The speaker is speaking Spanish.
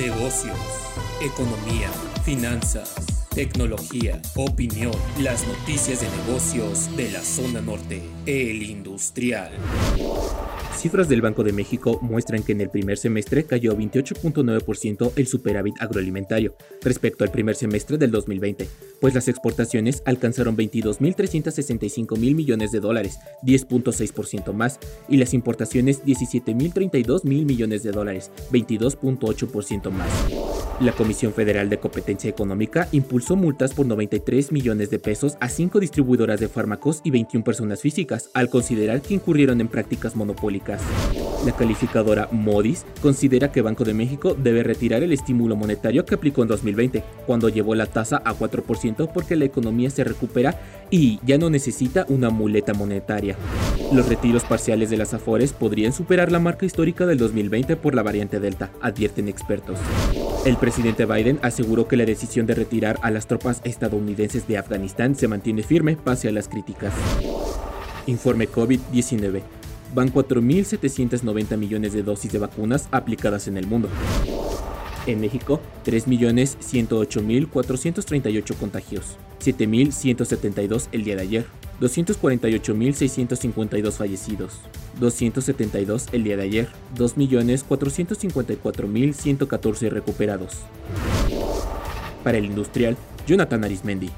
negocios, economía, finanzas, tecnología, opinión, las noticias de negocios de la zona norte, el industrial. Cifras del Banco de México muestran que en el primer semestre cayó 28.9% el superávit agroalimentario respecto al primer semestre del 2020, pues las exportaciones alcanzaron 22.365 mil millones de dólares, 10.6% más, y las importaciones 17.032 mil millones de dólares, 22.8% más. La Comisión Federal de Competencia Económica impulsó multas por 93 millones de pesos a cinco distribuidoras de fármacos y 21 personas físicas, al considerar que incurrieron en prácticas monopólicas la calificadora Modis considera que Banco de México debe retirar el estímulo monetario que aplicó en 2020, cuando llevó la tasa a 4% porque la economía se recupera y ya no necesita una muleta monetaria. Los retiros parciales de las Afores podrían superar la marca histórica del 2020 por la variante Delta, advierten expertos. El presidente Biden aseguró que la decisión de retirar a las tropas estadounidenses de Afganistán se mantiene firme pese a las críticas. Informe COVID-19 van 4.790 millones de dosis de vacunas aplicadas en el mundo. En México, 3.108.438 contagios, 7.172 el día de ayer, 248.652 fallecidos, 272 el día de ayer, 2.454.114 recuperados. Para el industrial, Jonathan Arismendi.